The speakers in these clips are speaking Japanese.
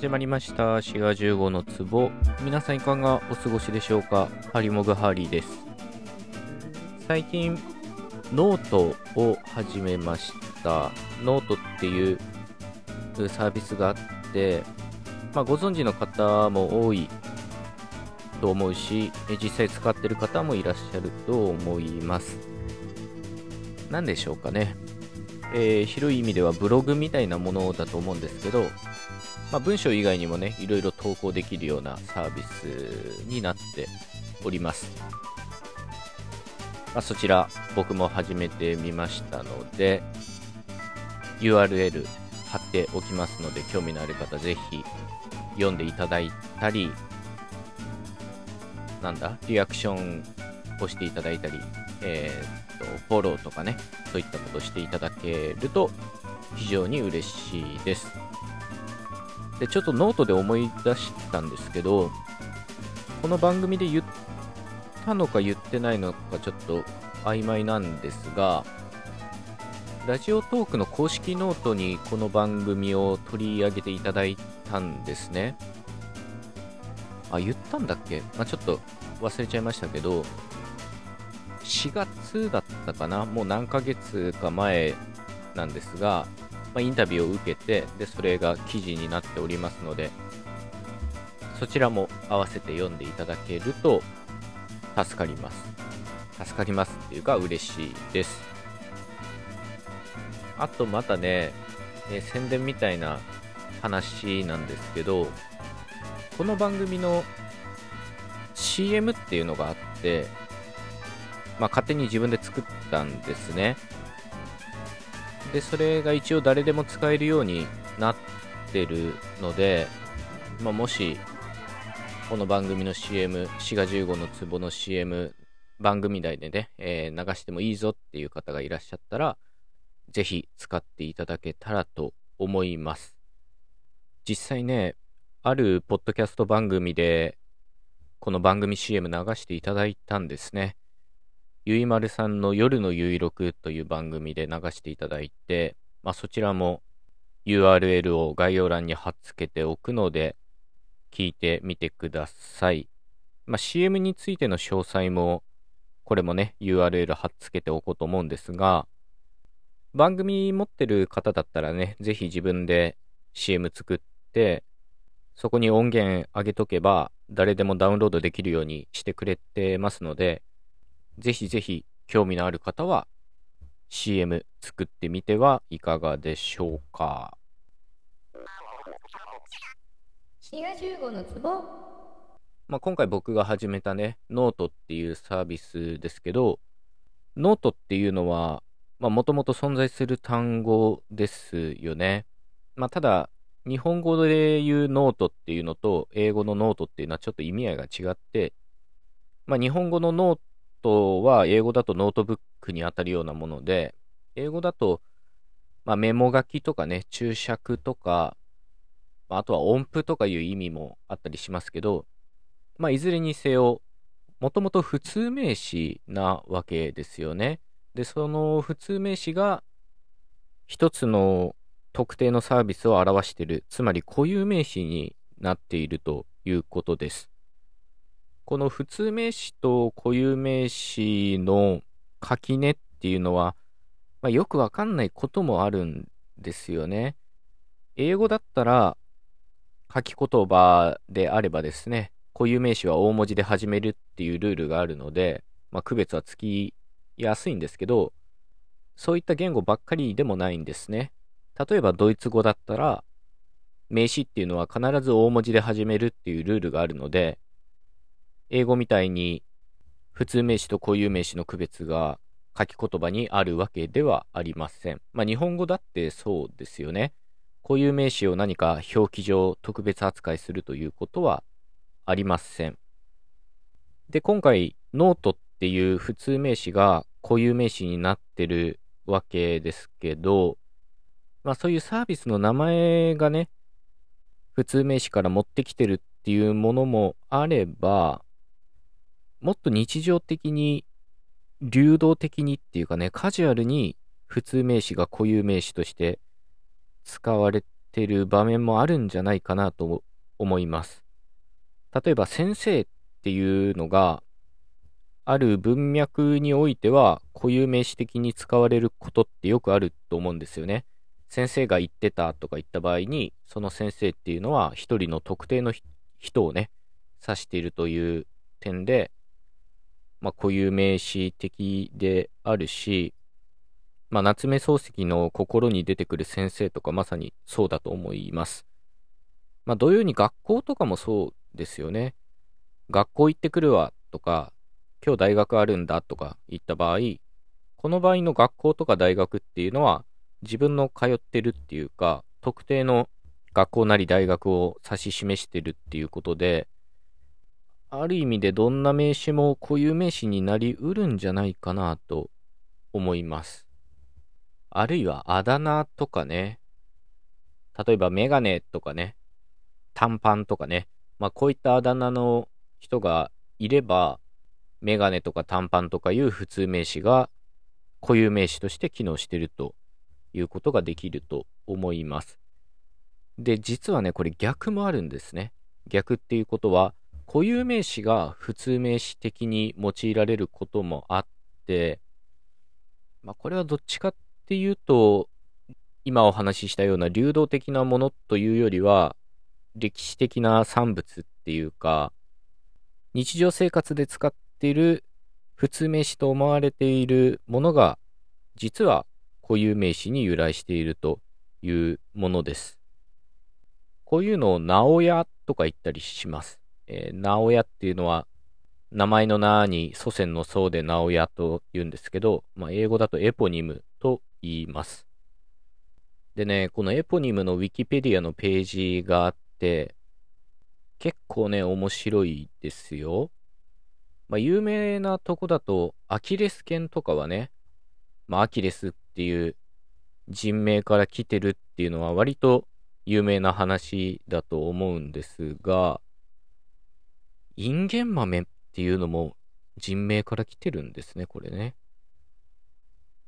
始まりました。4月15の壺。皆さんいかがお過ごしでしょうか？ハリモグハリーです。最近ノートを始めました。ノートっていうサービスがあって、まあ、ご存知の方も多いと思うし実際使ってる方もいらっしゃると思います。何でしょうかね？えー広い意味ではブログみたいなものだと思うんですけど、まあ、文章以外にもね、いろいろ投稿できるようなサービスになっております。まあ、そちら、僕も始めてみましたので、URL 貼っておきますので、興味のある方、ぜひ読んでいただいたり、なんだ、リアクションをしていただいたり、えーっと、フォローとかね、そういったことをしていただけると非常に嬉しいです。で、ちょっとノートで思い出したんですけど、この番組で言ったのか言ってないのかちょっと曖昧なんですが、ラジオトークの公式ノートにこの番組を取り上げていただいたんですね。あ、言ったんだっけ？まあ、ちょっと忘れちゃいましたけど、4月だったかな？もう何ヶ月か前なんですが、まあ、インタビューを受けてでそれが記事になっておりますのでそちらも合わせて読んでいただけると助かります。助かりますっていうか嬉しいです。あとまたね、え宣伝みたいな話なんですけどこの番組の CM っていうのがあってまあ、勝手に自分で作ったんですね。で、それが一応誰でも使えるようになってるので、まあ、もし、この番組の CM、4が15の壺の CM、番組内でね、えー流してもいいぞっていう方がいらっしゃったら、ぜひ使っていただけたらと思います。実際ね、あるポッドキャスト番組で、この番組 CM 流していただいたんですね。ゆいまるさんの夜のゆいろくという番組で流していただいて、まあ、そちらも URL を概要欄に貼っ付けておくので、聞いてみてください。まあ、CM についての詳細も、これもね、URL 貼っ付けておこうと思うんですが、番組持ってる方だったらね、ぜひ自分で CM 作って、そこに音源上げとけば、誰でもダウンロードできるようにしてくれてますので、ぜひぜひ興味のある方は CM 作ってみてはいかがでしょうか。4が15のツボまあ、今回僕が始めたね、ノートっていうサービスですけど、ノートっていうのは、まあ、もともと存在する単語ですよね。まあ、ただ、日本語で言うノートっていうのと、英語のノートっていうのはちょっと意味合いが違って、まあ、日本語のノートは英語だとノートブックに当たるようなもので、英語だと、まあ、メモ書きとかね、注釈とか、あとは音符とかいう意味もあったりしますけど、まあ、いずれにせよ、もともと普通名詞なわけですよね。で、その普通名詞が一つの特定のサービスを表している、つまり固有名詞になっているということです。この普通名詞と固有名詞の垣根っていうのは、まあ、よくわかんないこともあるんですよね。英語だったら書き言葉であればですね、固有名詞は大文字で始めるっていうルールがあるので、まあ、区別はつきやすいんですけど、そういった言語ばっかりでもないんですね。例えばドイツ語だったら、名詞っていうのは必ず大文字で始めるっていうルールがあるので、英語みたいに普通名詞と固有名詞の区別が書き言葉にあるわけではありません。まあ日本語だってそうですよね。固有名詞を何か表記上特別扱いするということはありません。で、今回ノートっていう普通名詞が固有名詞になってるわけですけど、まあそういうサービスの名前がね、普通名詞から持ってきてるっていうものもあれば、もっと日常的に、流動的にっていうかね、カジュアルに普通名詞が固有名詞として使われてる場面もあるんじゃないかなと思います。例えば先生っていうのが、ある文脈においては固有名詞的に使われることってよくあると思うんですよね。先生が言ってたとか言った場合に、その先生っていうのは一人の特定の人をね、指しているという点で、まあ固有名詞的であるし、まあ夏目漱石の心に出てくる先生とかまさにそうだと思います。まあ同様に学校とかもそうですよね。学校行ってくるわとか、今日大学あるんだとか言った場合、この場合の学校とか大学っていうのは自分の通ってるっていうか、特定の学校なり大学を指し示してるっていうことで、ある意味でどんな名詞も固有名詞になりうるんじゃないかなと思います。あるいはあだ名とかね、例えばメガネとかね、短パンとかね、まあこういったあだ名の人がいれば、メガネとか短パンとかいう普通名詞が固有名詞として機能しているということができると思います。で、実はね、これ逆もあるんですね。逆っていうことは、固有名詞が普通名詞的に用いられることもあって、まあこれはどっちかっていうと、今お話ししたような流動的なものというよりは、歴史的な産物っていうか、日常生活で使っている普通名詞と思われているものが、実は固有名詞に由来しているというものです。こういうのを直屋とか言ったりします。えー、直屋っていうのは、名前の名に祖先の祖で直屋と言うんですけど、まあ、英語だとエポニムと言います。でね、このエポニムのウィキペディアのページがあって、結構ね、面白いですよ。まあ、有名なとこだと、アキレス腱とかはね、まあ、アキレスっていう人名から来てるっていうのは割と有名な話だと思うんですが、インゲン豆っていうのも人名から来てるんですね、これね。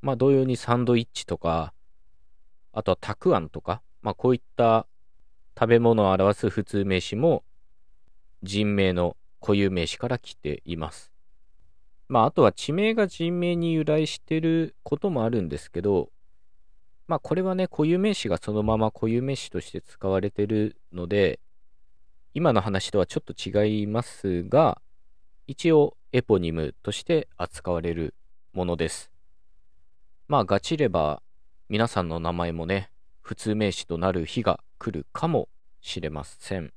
まあ、同様にサンドイッチとか、あとはたくあんとか、まあ、こういった食べ物を表す普通名詞も人名の固有名詞から来ています。まあ、あとは地名が人名に由来してることもあるんですけど、まあ、これはね、固有名詞がそのまま固有名詞として使われてるので、今の話とはちょっと違いますが、一応エポニムとして扱われるものです。まあ、ガチれば皆さんの名前もね、普通名詞となる日が来るかもしれません。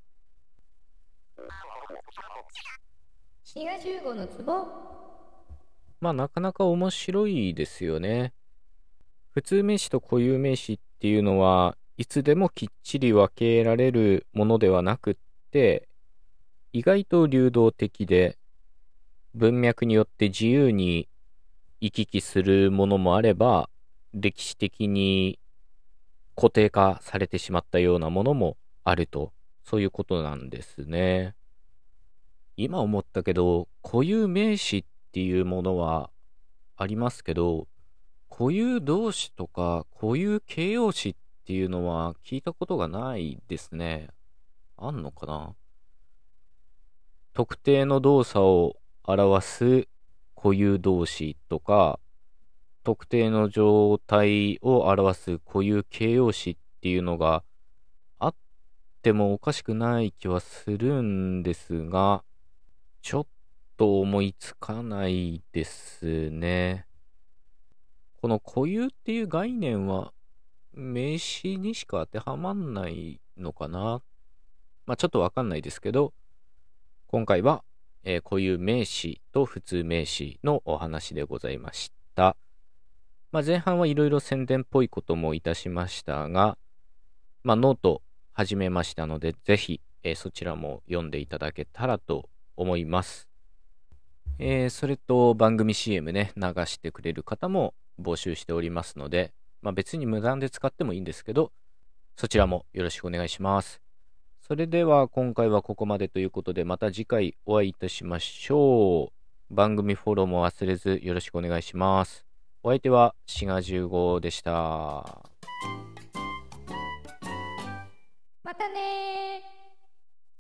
滋賀15のツボまあなかなか面白いですよね。普通名詞と固有名詞っていうのはいつでもきっちり分けられるものではなくって意外と流動的で文脈によって自由に行き来するものもあれば歴史的に固定化されてしまったようなものもあるとそういうことなんですね。今思ったけど固有名詞っていうものはありますけど、固有動詞とか固有形容詞っていうのは聞いたことがないですね。あんのかな？特定の動作を表す固有動詞とか、特定の状態を表す固有形容詞っていうのがあってもおかしくない気はするんですが、ちょっと思いつかないですね。この固有っていう概念は名詞にしか当てはまんないのかな？っ。まあちょっとわかんないですけど、今回は、えー、固有名詞と普通名詞のお話でございました。まあ前半はいろいろ宣伝っぽいこともいたしましたが、まあノート始めましたので、ぜひ、えー、そちらも読んでいただけたらと思います。えー、それと番組 CM ね、流してくれる方も募集しておりますので、まあ、別に無断で使ってもいいんですけど、そちらもよろしくお願いします。それでは今回はここまでということで、また次回お会いいたしましょう。番組フォローも忘れずよろしくお願いします。お相手は、志賀十五でした。またね